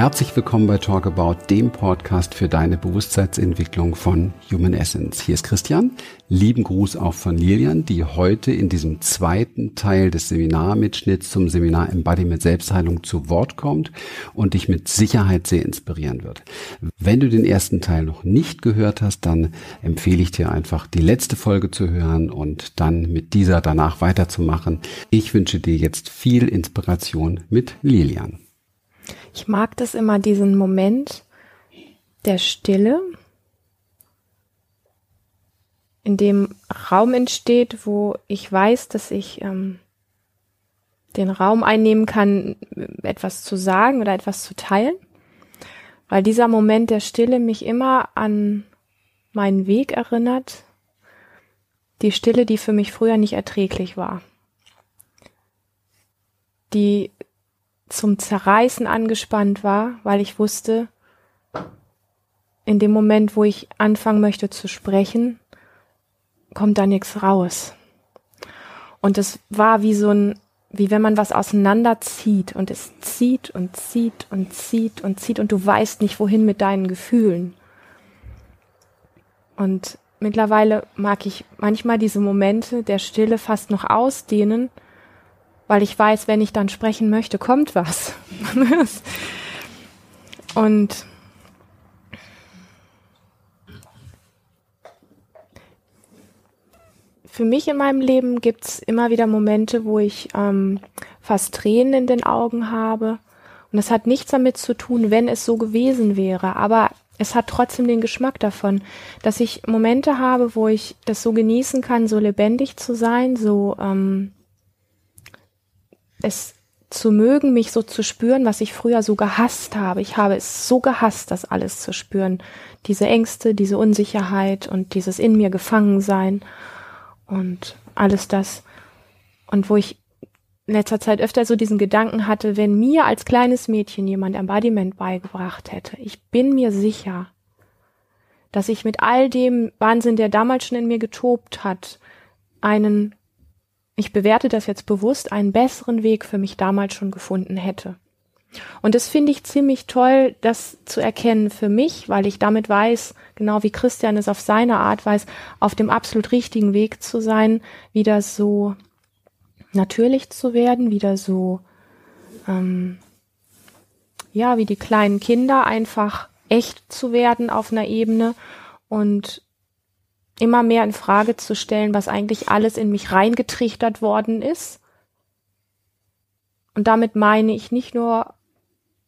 Herzlich willkommen bei Talk About, dem Podcast für deine Bewusstseinsentwicklung von Human Essence. Hier ist Christian. Lieben Gruß auch von Lilian, die heute in diesem zweiten Teil des Seminarmitschnitts zum Seminar Embodiment Selbstheilung zu Wort kommt und dich mit Sicherheit sehr inspirieren wird. Wenn du den ersten Teil noch nicht gehört hast, dann empfehle ich dir einfach die letzte Folge zu hören und dann mit dieser danach weiterzumachen. Ich wünsche dir jetzt viel Inspiration mit Lilian. Ich mag das immer, diesen Moment der Stille, in dem Raum entsteht, wo ich weiß, dass ich ähm, den Raum einnehmen kann, etwas zu sagen oder etwas zu teilen. Weil dieser Moment der Stille mich immer an meinen Weg erinnert. Die Stille, die für mich früher nicht erträglich war. Die zum Zerreißen angespannt war, weil ich wusste, in dem Moment, wo ich anfangen möchte zu sprechen, kommt da nichts raus. Und es war wie so ein, wie wenn man was auseinanderzieht und es zieht und zieht und zieht und zieht und du weißt nicht, wohin mit deinen Gefühlen. Und mittlerweile mag ich manchmal diese Momente der Stille fast noch ausdehnen, weil ich weiß, wenn ich dann sprechen möchte, kommt was. Und für mich in meinem Leben gibt es immer wieder Momente, wo ich ähm, fast Tränen in den Augen habe. Und es hat nichts damit zu tun, wenn es so gewesen wäre. Aber es hat trotzdem den Geschmack davon, dass ich Momente habe, wo ich das so genießen kann, so lebendig zu sein, so ähm, es zu mögen, mich so zu spüren, was ich früher so gehasst habe. Ich habe es so gehasst, das alles zu spüren. Diese Ängste, diese Unsicherheit und dieses in mir gefangen sein und alles das. Und wo ich in letzter Zeit öfter so diesen Gedanken hatte, wenn mir als kleines Mädchen jemand Embodiment beigebracht hätte, ich bin mir sicher, dass ich mit all dem Wahnsinn, der damals schon in mir getobt hat, einen ich bewerte das jetzt bewusst, einen besseren Weg für mich damals schon gefunden hätte. Und das finde ich ziemlich toll, das zu erkennen für mich, weil ich damit weiß, genau wie Christian es auf seine Art weiß, auf dem absolut richtigen Weg zu sein, wieder so natürlich zu werden, wieder so, ähm, ja, wie die kleinen Kinder einfach echt zu werden auf einer Ebene und immer mehr in Frage zu stellen, was eigentlich alles in mich reingetrichtert worden ist. Und damit meine ich nicht nur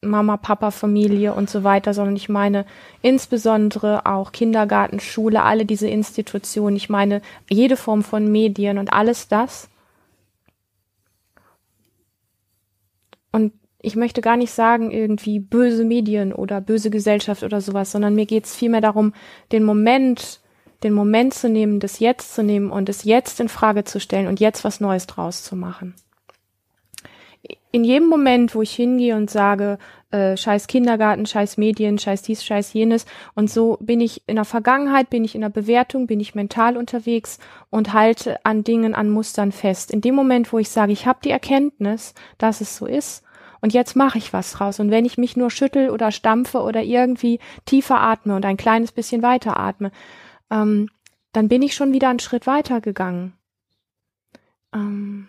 Mama, Papa, Familie und so weiter, sondern ich meine insbesondere auch Kindergarten, Schule, alle diese Institutionen. Ich meine jede Form von Medien und alles das. Und ich möchte gar nicht sagen irgendwie böse Medien oder böse Gesellschaft oder sowas, sondern mir geht es vielmehr darum, den Moment den Moment zu nehmen, das Jetzt zu nehmen und es jetzt in Frage zu stellen und jetzt was Neues draus zu machen. In jedem Moment, wo ich hingehe und sage, äh, scheiß Kindergarten, scheiß Medien, scheiß dies, scheiß jenes, und so bin ich in der Vergangenheit, bin ich in der Bewertung, bin ich mental unterwegs und halte an Dingen, an Mustern fest. In dem Moment, wo ich sage, ich habe die Erkenntnis, dass es so ist, und jetzt mache ich was draus. Und wenn ich mich nur schüttel oder stampfe oder irgendwie tiefer atme und ein kleines bisschen weiter atme, ähm, dann bin ich schon wieder einen Schritt weiter gegangen. Ähm,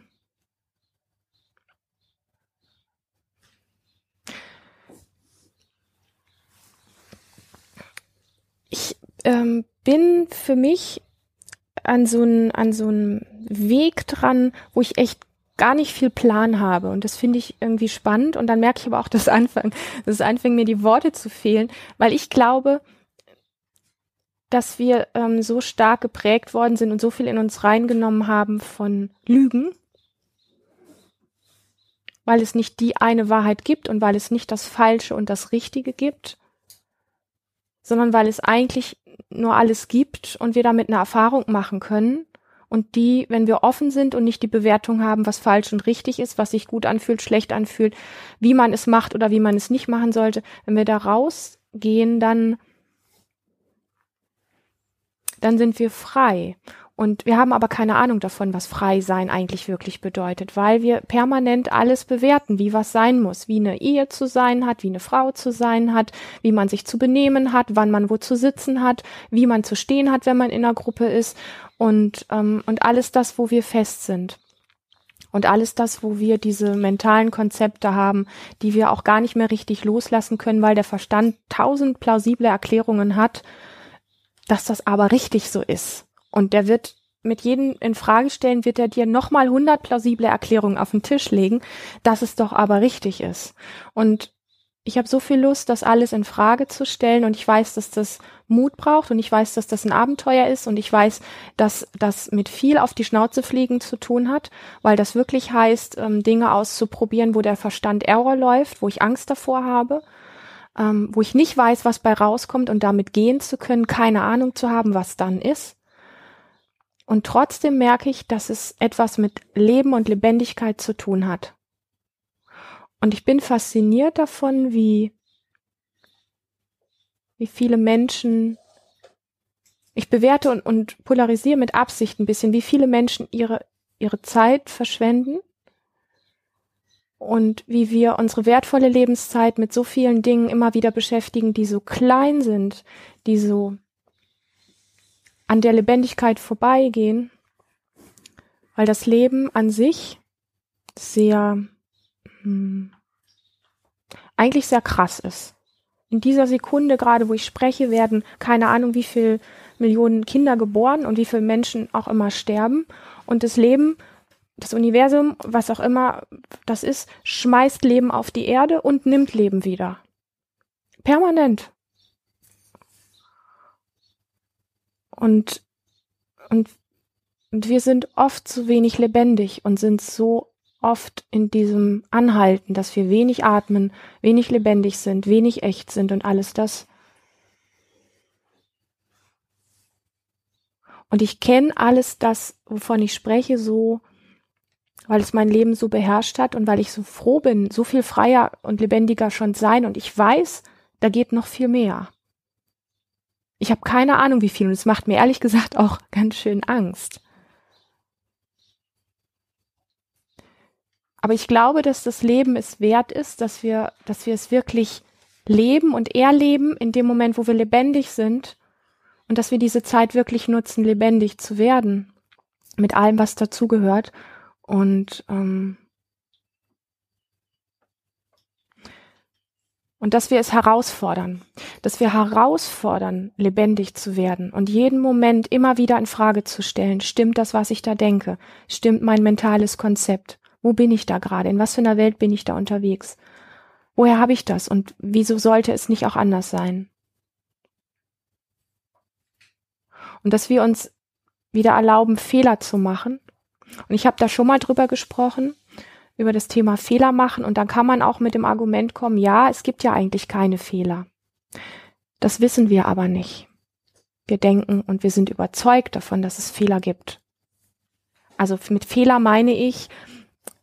ich ähm, bin für mich an so einen so Weg dran, wo ich echt gar nicht viel Plan habe. Und das finde ich irgendwie spannend. Und dann merke ich aber auch, dass es anfängt mir die Worte zu fehlen, weil ich glaube, dass wir ähm, so stark geprägt worden sind und so viel in uns reingenommen haben von Lügen, weil es nicht die eine Wahrheit gibt und weil es nicht das Falsche und das Richtige gibt, sondern weil es eigentlich nur alles gibt und wir damit eine Erfahrung machen können und die, wenn wir offen sind und nicht die Bewertung haben, was falsch und richtig ist, was sich gut anfühlt, schlecht anfühlt, wie man es macht oder wie man es nicht machen sollte, wenn wir da rausgehen, dann dann sind wir frei. Und wir haben aber keine Ahnung davon, was frei sein eigentlich wirklich bedeutet, weil wir permanent alles bewerten, wie was sein muss, wie eine Ehe zu sein hat, wie eine Frau zu sein hat, wie man sich zu benehmen hat, wann man wo zu sitzen hat, wie man zu stehen hat, wenn man in einer Gruppe ist und, ähm, und alles das, wo wir fest sind. Und alles das, wo wir diese mentalen Konzepte haben, die wir auch gar nicht mehr richtig loslassen können, weil der Verstand tausend plausible Erklärungen hat, dass das aber richtig so ist. Und der wird mit jedem in Frage stellen, wird er dir nochmal hundert plausible Erklärungen auf den Tisch legen, dass es doch aber richtig ist. Und ich habe so viel Lust, das alles in Frage zu stellen. Und ich weiß, dass das Mut braucht. Und ich weiß, dass das ein Abenteuer ist. Und ich weiß, dass das mit viel auf die Schnauze fliegen zu tun hat, weil das wirklich heißt, ähm, Dinge auszuprobieren, wo der Verstand Error läuft, wo ich Angst davor habe, ähm, wo ich nicht weiß, was bei rauskommt und damit gehen zu können, keine Ahnung zu haben, was dann ist. Und trotzdem merke ich, dass es etwas mit Leben und Lebendigkeit zu tun hat. Und ich bin fasziniert davon, wie, wie viele Menschen, ich bewerte und, und polarisiere mit Absicht ein bisschen, wie viele Menschen ihre, ihre Zeit verschwenden und wie wir unsere wertvolle Lebenszeit mit so vielen Dingen immer wieder beschäftigen, die so klein sind, die so an der Lebendigkeit vorbeigehen, weil das Leben an sich sehr hm, eigentlich sehr krass ist. In dieser Sekunde gerade, wo ich spreche, werden keine Ahnung, wie viel Millionen Kinder geboren und wie viele Menschen auch immer sterben. Und das Leben, das Universum, was auch immer das ist, schmeißt Leben auf die Erde und nimmt Leben wieder. Permanent. Und, und, und wir sind oft zu wenig lebendig und sind so oft in diesem Anhalten, dass wir wenig atmen, wenig lebendig sind, wenig echt sind und alles das. Und ich kenne alles das, wovon ich spreche, so, weil es mein Leben so beherrscht hat und weil ich so froh bin, so viel freier und lebendiger schon sein und ich weiß, da geht noch viel mehr. Ich habe keine Ahnung, wie viel und es macht mir ehrlich gesagt auch ganz schön Angst. Aber ich glaube, dass das Leben es wert ist, dass wir, dass wir es wirklich leben und erleben in dem Moment, wo wir lebendig sind und dass wir diese Zeit wirklich nutzen, lebendig zu werden mit allem, was dazugehört und ähm, und dass wir es herausfordern, dass wir herausfordern, lebendig zu werden und jeden Moment immer wieder in Frage zu stellen, stimmt das, was ich da denke, stimmt mein mentales Konzept, wo bin ich da gerade? In was für einer Welt bin ich da unterwegs? Woher habe ich das? Und wieso sollte es nicht auch anders sein? Und dass wir uns wieder erlauben, Fehler zu machen. Und ich habe da schon mal drüber gesprochen, über das Thema Fehler machen. Und dann kann man auch mit dem Argument kommen, ja, es gibt ja eigentlich keine Fehler. Das wissen wir aber nicht. Wir denken und wir sind überzeugt davon, dass es Fehler gibt. Also mit Fehler meine ich,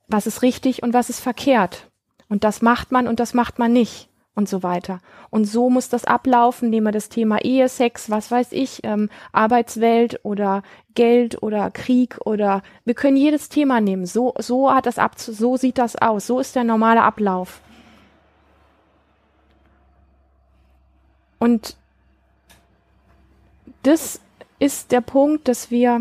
was ist richtig und was ist verkehrt. Und das macht man und das macht man nicht und so weiter. Und so muss das ablaufen, nehmen wir das Thema Ehe, Sex, was weiß ich, ähm, Arbeitswelt oder Geld oder Krieg oder wir können jedes Thema nehmen. So, so hat das ab, so sieht das aus. So ist der normale Ablauf. Und das ist der Punkt, dass wir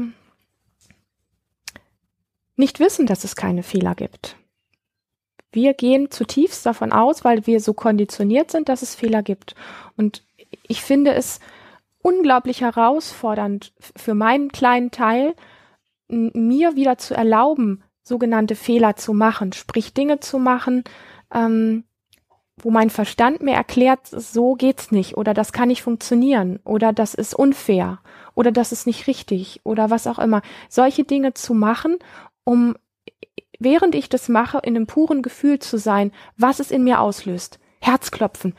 nicht wissen, dass es keine Fehler gibt. Wir gehen zutiefst davon aus, weil wir so konditioniert sind, dass es Fehler gibt. Und ich finde es unglaublich herausfordernd für meinen kleinen Teil, mir wieder zu erlauben, sogenannte Fehler zu machen, sprich Dinge zu machen, ähm, wo mein Verstand mir erklärt, so geht's nicht oder das kann nicht funktionieren oder das ist unfair oder das ist nicht richtig oder was auch immer. Solche Dinge zu machen um während ich das mache, in einem puren Gefühl zu sein, was es in mir auslöst. Herzklopfen,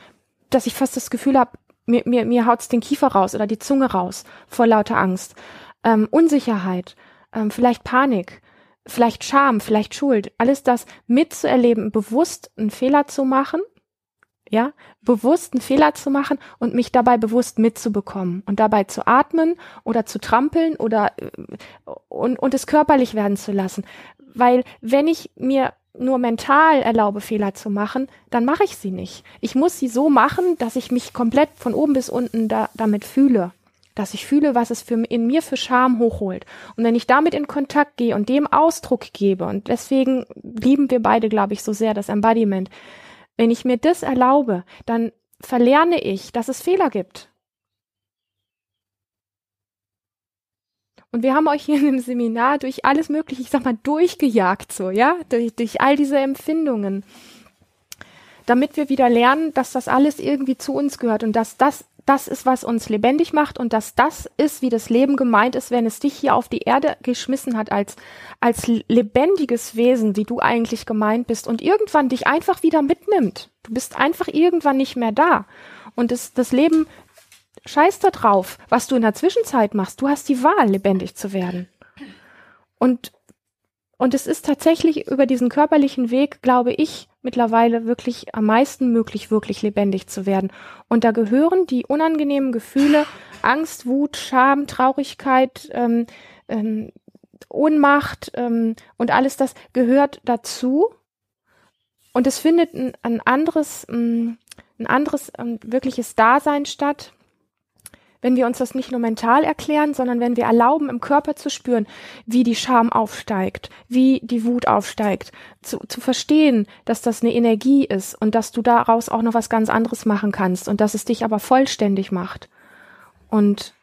dass ich fast das Gefühl habe, mir, mir, mir haut's den Kiefer raus oder die Zunge raus vor lauter Angst. Ähm, Unsicherheit, ähm, vielleicht Panik, vielleicht Scham, vielleicht Schuld, alles das mitzuerleben, bewusst einen Fehler zu machen, ja, bewusst einen Fehler zu machen und mich dabei bewusst mitzubekommen und dabei zu atmen oder zu trampeln oder äh, und, und es körperlich werden zu lassen. Weil wenn ich mir nur mental erlaube, Fehler zu machen, dann mache ich sie nicht. Ich muss sie so machen, dass ich mich komplett von oben bis unten da, damit fühle. Dass ich fühle, was es für, in mir für Scham hochholt. Und wenn ich damit in Kontakt gehe und dem Ausdruck gebe, und deswegen lieben wir beide, glaube ich, so sehr das Embodiment, wenn ich mir das erlaube, dann verlerne ich, dass es Fehler gibt. Und wir haben euch hier im Seminar durch alles Mögliche, ich sag mal, durchgejagt, so, ja, durch, durch all diese Empfindungen. Damit wir wieder lernen, dass das alles irgendwie zu uns gehört und dass das das ist, was uns lebendig macht und dass das ist, wie das Leben gemeint ist, wenn es dich hier auf die Erde geschmissen hat als, als lebendiges Wesen, wie du eigentlich gemeint bist und irgendwann dich einfach wieder mitnimmt. Du bist einfach irgendwann nicht mehr da. Und das, das Leben Scheiß da drauf, was du in der Zwischenzeit machst. Du hast die Wahl, lebendig zu werden. Und, und es ist tatsächlich über diesen körperlichen Weg, glaube ich, mittlerweile wirklich am meisten möglich, wirklich lebendig zu werden. Und da gehören die unangenehmen Gefühle, Angst, Wut, Scham, Traurigkeit, ähm, ähm, Ohnmacht ähm, und alles das gehört dazu. Und es findet ein, ein anderes, ein anderes ein wirkliches Dasein statt wenn wir uns das nicht nur mental erklären, sondern wenn wir erlauben, im Körper zu spüren, wie die Scham aufsteigt, wie die Wut aufsteigt, zu, zu verstehen, dass das eine Energie ist und dass du daraus auch noch was ganz anderes machen kannst und dass es dich aber vollständig macht. Und,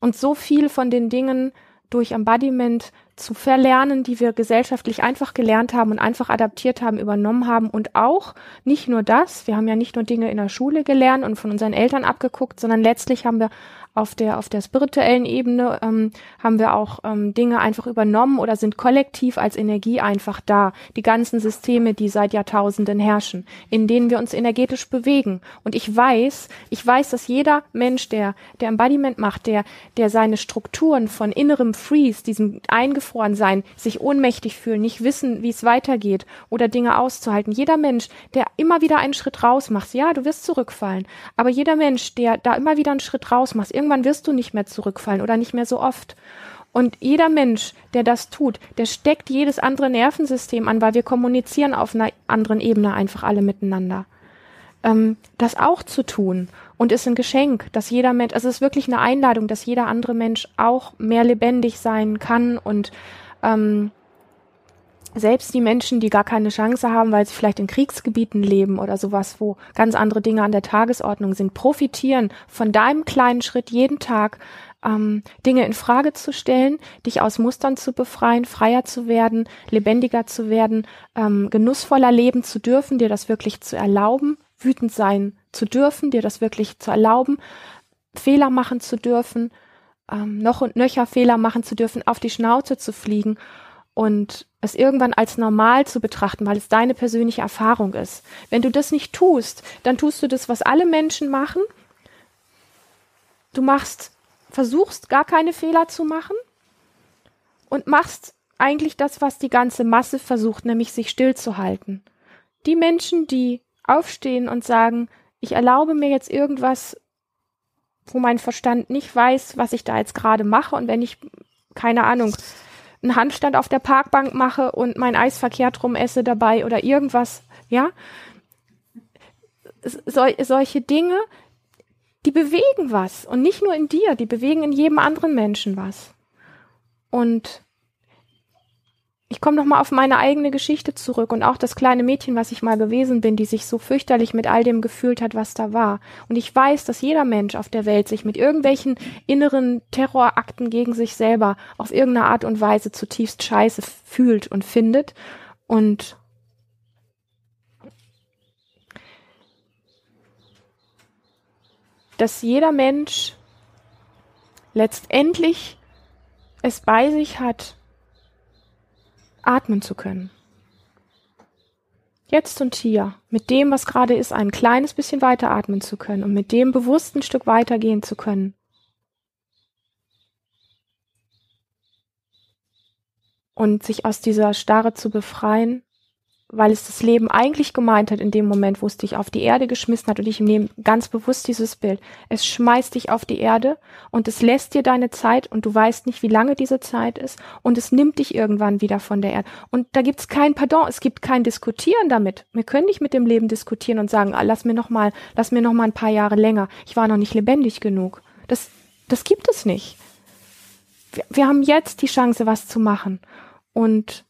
und so viel von den Dingen durch Embodiment zu verlernen, die wir gesellschaftlich einfach gelernt haben und einfach adaptiert haben, übernommen haben und auch nicht nur das, wir haben ja nicht nur Dinge in der Schule gelernt und von unseren Eltern abgeguckt, sondern letztlich haben wir auf der, auf der spirituellen Ebene ähm, haben wir auch ähm, Dinge einfach übernommen oder sind kollektiv als Energie einfach da. Die ganzen Systeme, die seit Jahrtausenden herrschen, in denen wir uns energetisch bewegen. Und ich weiß, ich weiß, dass jeder Mensch, der, der Embodiment macht, der, der seine Strukturen von innerem Freeze, diesem eingefroren sein, sich ohnmächtig fühlen, nicht wissen, wie es weitergeht oder Dinge auszuhalten. Jeder Mensch, der immer wieder einen Schritt raus macht, ja, du wirst zurückfallen. Aber jeder Mensch, der da immer wieder einen Schritt raus macht, irgendwann wirst du nicht mehr zurückfallen oder nicht mehr so oft. Und jeder Mensch, der das tut, der steckt jedes andere Nervensystem an, weil wir kommunizieren auf einer anderen Ebene einfach alle miteinander. Ähm, das auch zu tun und ist ein Geschenk, dass jeder Mensch, also es ist wirklich eine Einladung, dass jeder andere Mensch auch mehr lebendig sein kann und ähm, selbst die Menschen, die gar keine Chance haben, weil sie vielleicht in Kriegsgebieten leben oder sowas, wo ganz andere Dinge an der Tagesordnung sind, profitieren von deinem kleinen Schritt jeden Tag, ähm, Dinge in Frage zu stellen, dich aus Mustern zu befreien, freier zu werden, lebendiger zu werden, ähm, genussvoller leben zu dürfen, dir das wirklich zu erlauben, wütend sein zu dürfen, dir das wirklich zu erlauben, Fehler machen zu dürfen, ähm, noch und nöcher Fehler machen zu dürfen, auf die Schnauze zu fliegen und es irgendwann als normal zu betrachten, weil es deine persönliche Erfahrung ist. Wenn du das nicht tust, dann tust du das, was alle Menschen machen. Du machst, versuchst gar keine Fehler zu machen und machst eigentlich das, was die ganze Masse versucht, nämlich sich stillzuhalten. Die Menschen, die aufstehen und sagen, ich erlaube mir jetzt irgendwas, wo mein Verstand nicht weiß, was ich da jetzt gerade mache und wenn ich, keine Ahnung, einen Handstand auf der Parkbank mache und mein Eis verkehrt rum esse dabei oder irgendwas, ja. So, solche Dinge, die bewegen was und nicht nur in dir, die bewegen in jedem anderen Menschen was. Und ich komme noch mal auf meine eigene Geschichte zurück und auch das kleine Mädchen, was ich mal gewesen bin, die sich so fürchterlich mit all dem gefühlt hat, was da war. Und ich weiß, dass jeder Mensch auf der Welt sich mit irgendwelchen inneren Terrorakten gegen sich selber auf irgendeine Art und Weise zutiefst scheiße fühlt und findet. Und dass jeder Mensch letztendlich es bei sich hat, atmen zu können. Jetzt und hier, mit dem, was gerade ist, ein kleines bisschen weiter atmen zu können und mit dem bewusst ein Stück weitergehen zu können. Und sich aus dieser Starre zu befreien weil es das Leben eigentlich gemeint hat in dem Moment, wo es dich auf die Erde geschmissen hat und ich nehme ganz bewusst dieses Bild. Es schmeißt dich auf die Erde und es lässt dir deine Zeit und du weißt nicht, wie lange diese Zeit ist und es nimmt dich irgendwann wieder von der Erde. Und da gibt's kein Pardon, es gibt kein Diskutieren damit. Wir können nicht mit dem Leben diskutieren und sagen, ah, lass mir noch mal, lass mir noch mal ein paar Jahre länger. Ich war noch nicht lebendig genug. Das, das gibt es nicht. Wir, wir haben jetzt die Chance, was zu machen und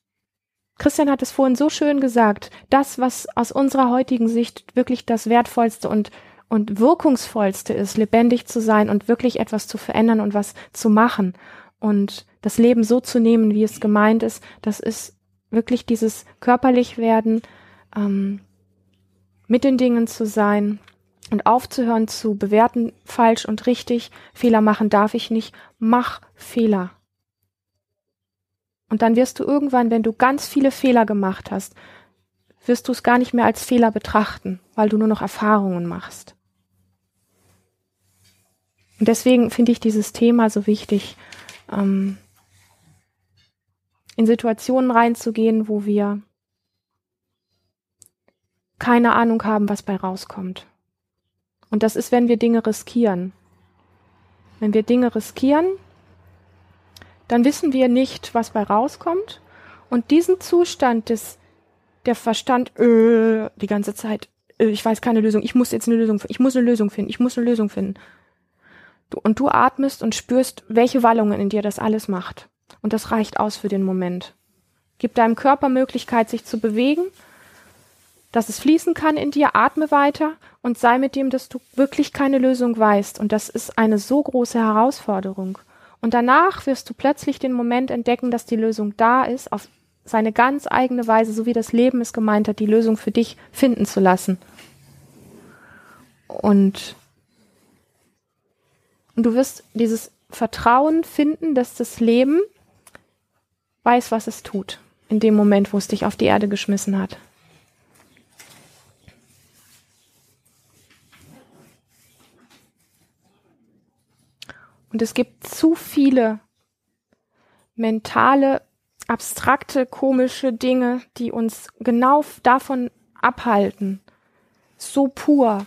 Christian hat es vorhin so schön gesagt, das, was aus unserer heutigen Sicht wirklich das Wertvollste und, und Wirkungsvollste ist, lebendig zu sein und wirklich etwas zu verändern und was zu machen und das Leben so zu nehmen, wie es gemeint ist, das ist wirklich dieses körperlich werden, ähm, mit den Dingen zu sein und aufzuhören zu bewerten, falsch und richtig, Fehler machen darf ich nicht, mach Fehler. Und dann wirst du irgendwann, wenn du ganz viele Fehler gemacht hast, wirst du es gar nicht mehr als Fehler betrachten, weil du nur noch Erfahrungen machst. Und deswegen finde ich dieses Thema so wichtig, ähm, in Situationen reinzugehen, wo wir keine Ahnung haben, was bei rauskommt. Und das ist, wenn wir Dinge riskieren. Wenn wir Dinge riskieren, dann wissen wir nicht, was bei rauskommt. Und diesen Zustand des, der Verstand, äh, die ganze Zeit, äh, ich weiß keine Lösung, ich muss jetzt eine Lösung, ich muss eine Lösung finden, ich muss eine Lösung finden. Du, und du atmest und spürst, welche Wallungen in dir das alles macht. Und das reicht aus für den Moment. Gib deinem Körper Möglichkeit, sich zu bewegen, dass es fließen kann in dir, atme weiter und sei mit dem, dass du wirklich keine Lösung weißt. Und das ist eine so große Herausforderung. Und danach wirst du plötzlich den Moment entdecken, dass die Lösung da ist, auf seine ganz eigene Weise, so wie das Leben es gemeint hat, die Lösung für dich finden zu lassen. Und, und du wirst dieses Vertrauen finden, dass das Leben weiß, was es tut, in dem Moment, wo es dich auf die Erde geschmissen hat. Und es gibt zu viele mentale, abstrakte, komische Dinge, die uns genau davon abhalten, so pur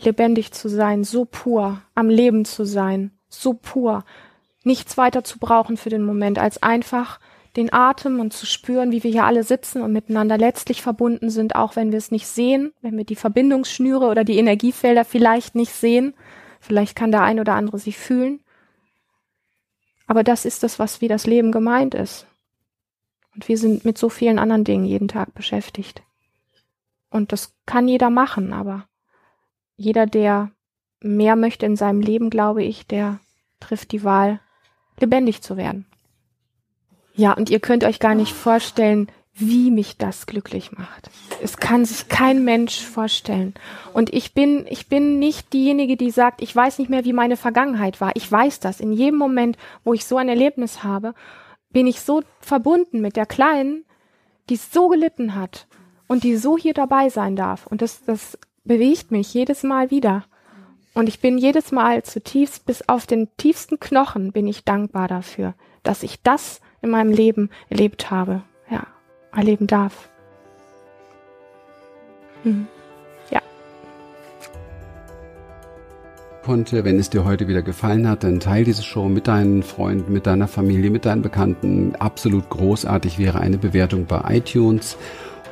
lebendig zu sein, so pur am Leben zu sein, so pur nichts weiter zu brauchen für den Moment, als einfach den Atem und zu spüren, wie wir hier alle sitzen und miteinander letztlich verbunden sind, auch wenn wir es nicht sehen, wenn wir die Verbindungsschnüre oder die Energiefelder vielleicht nicht sehen, Vielleicht kann der ein oder andere sich fühlen. Aber das ist das, was wie das Leben gemeint ist. Und wir sind mit so vielen anderen Dingen jeden Tag beschäftigt. Und das kann jeder machen, aber jeder, der mehr möchte in seinem Leben, glaube ich, der trifft die Wahl, lebendig zu werden. Ja, und ihr könnt euch gar nicht vorstellen, wie mich das glücklich macht. Es kann sich kein Mensch vorstellen. Und ich bin, ich bin nicht diejenige, die sagt, ich weiß nicht mehr, wie meine Vergangenheit war. Ich weiß das. In jedem Moment, wo ich so ein Erlebnis habe, bin ich so verbunden mit der Kleinen, die so gelitten hat und die so hier dabei sein darf. Und das, das bewegt mich jedes Mal wieder. Und ich bin jedes Mal zutiefst bis auf den tiefsten Knochen bin ich dankbar dafür, dass ich das in meinem Leben erlebt habe erleben darf. Mhm. Ja. Konnte, wenn es dir heute wieder gefallen hat, dann teile diese Show mit deinen Freunden, mit deiner Familie, mit deinen Bekannten. Absolut großartig wäre eine Bewertung bei iTunes.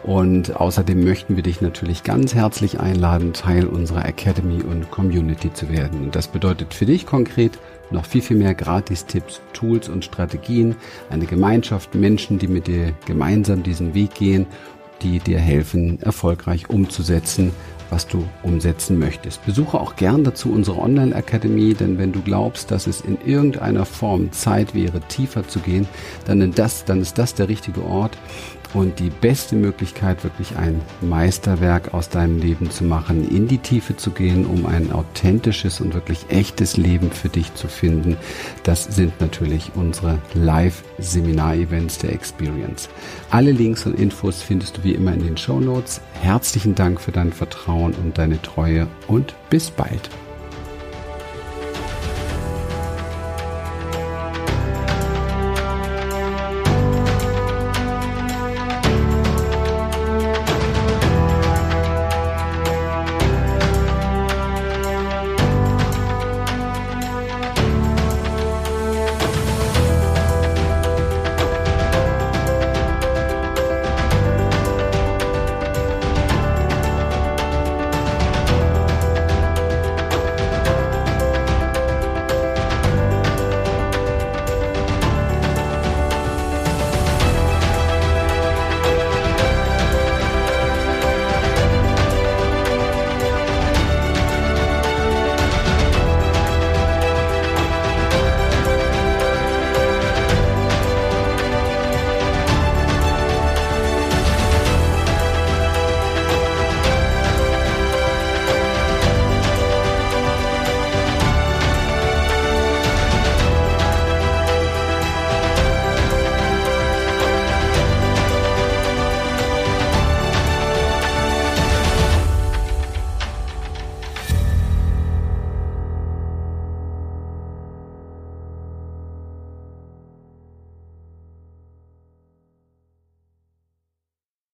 Und außerdem möchten wir dich natürlich ganz herzlich einladen, Teil unserer Academy und Community zu werden. Und das bedeutet für dich konkret noch viel, viel mehr Gratis-Tipps, Tools und Strategien, eine Gemeinschaft, Menschen, die mit dir gemeinsam diesen Weg gehen, die dir helfen, erfolgreich umzusetzen, was du umsetzen möchtest. Besuche auch gern dazu unsere Online-Akademie, denn wenn du glaubst, dass es in irgendeiner Form Zeit wäre, tiefer zu gehen, dann, das, dann ist das der richtige Ort und die beste Möglichkeit, wirklich ein Meisterwerk aus deinem Leben zu machen, in die Tiefe zu gehen, um ein authentisches und wirklich echtes Leben für dich zu finden, das sind natürlich unsere Live-Seminar-Events der Experience. Alle Links und Infos findest du wie immer in den Show Notes. Herzlichen Dank für dein Vertrauen und deine Treue und bis bald.